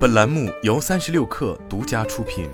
本栏目由三十六氪独家出品。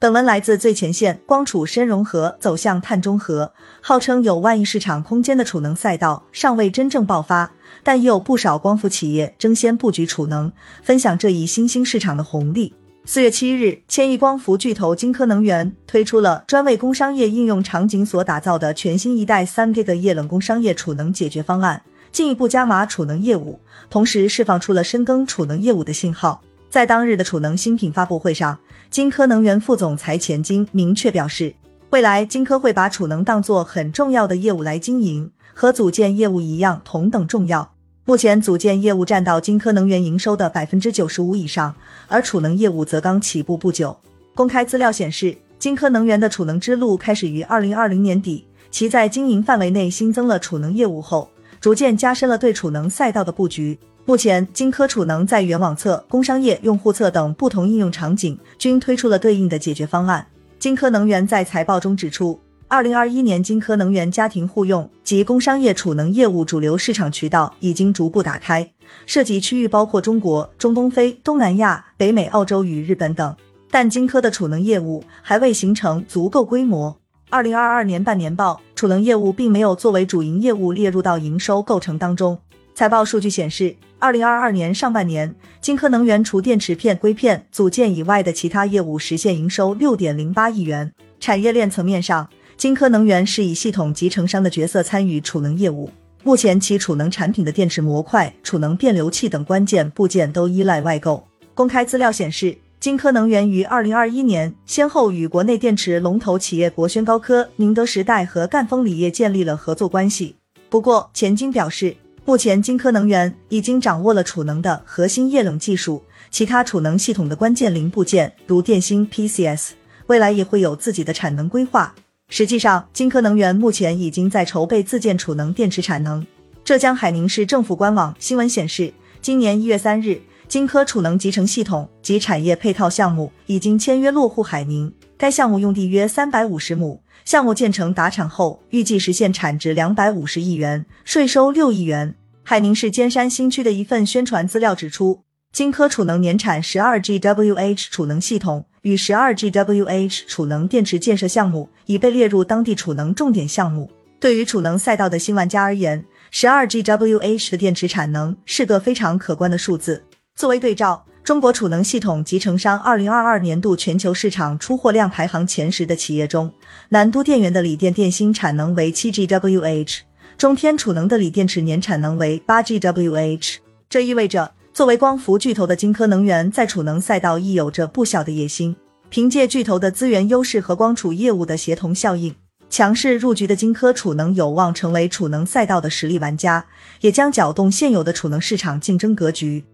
本文来自最前线。光储深融合走向碳中和，号称有万亿市场空间的储能赛道尚未真正爆发，但已有不少光伏企业争先布局储能，分享这一新兴市场的红利。四月七日，千亿光伏巨头金科能源推出了专为工商业应用场景所打造的全新一代三 G 的液冷工商业储能解决方案。进一步加码储能业务，同时释放出了深耕储能业务的信号。在当日的储能新品发布会上，金科能源副总裁钱晶明确表示，未来金科会把储能当作很重要的业务来经营，和组件业务一样同等重要。目前组件业务占到金科能源营收的百分之九十五以上，而储能业务则刚起步不久。公开资料显示，金科能源的储能之路开始于二零二零年底，其在经营范围内新增了储能业务后。逐渐加深了对储能赛道的布局。目前，金科储能在原网侧、工商业用户侧等不同应用场景均推出了对应的解决方案。金科能源在财报中指出，二零二一年金科能源家庭户用及工商业储能业务主流市场渠道已经逐步打开，涉及区域包括中国、中东非、东南亚、北美、澳洲与日本等。但金科的储能业务还未形成足够规模。二零二二年半年报，储能业务并没有作为主营业务列入到营收构成当中。财报数据显示，二零二二年上半年，金科能源除电池片、硅片组件以外的其他业务实现营收六点零八亿元。产业链层面上，金科能源是以系统集成商的角色参与储能业务。目前，其储能产品的电池模块、储能变流器等关键部件都依赖外购。公开资料显示。金科能源于二零二一年先后与国内电池龙头企业国轩高科、宁德时代和赣锋锂业建立了合作关系。不过，钱晶表示，目前金科能源已经掌握了储能的核心液冷技术，其他储能系统的关键零部件如电芯、PCS，未来也会有自己的产能规划。实际上，金科能源目前已经在筹备自建储能电池产能。浙江海宁市政府官网新闻显示，今年一月三日。金科储能集成系统及产业配套项目已经签约落户海宁，该项目用地约三百五十亩，项目建成达产后，预计实现产值两百五十亿元，税收六亿元。海宁市尖山新区的一份宣传资料指出，金科储能年产十二 GWh 储能系统与十二 GWh 储能电池建设项目已被列入当地储能重点项目。对于储能赛道的新玩家而言，十二 GWh 的电池产能是个非常可观的数字。作为对照，中国储能系统集成商二零二二年度全球市场出货量排行前十的企业中，南都电源的锂电电芯产能为七 GWh，中天储能的锂电池年产能为八 GWh。这意味着，作为光伏巨头的金科能源在储能赛道亦有着不小的野心。凭借巨头的资源优势和光储业务的协同效应，强势入局的金科储能有望成为储能赛道的实力玩家，也将搅动现有的储能市场竞争格局。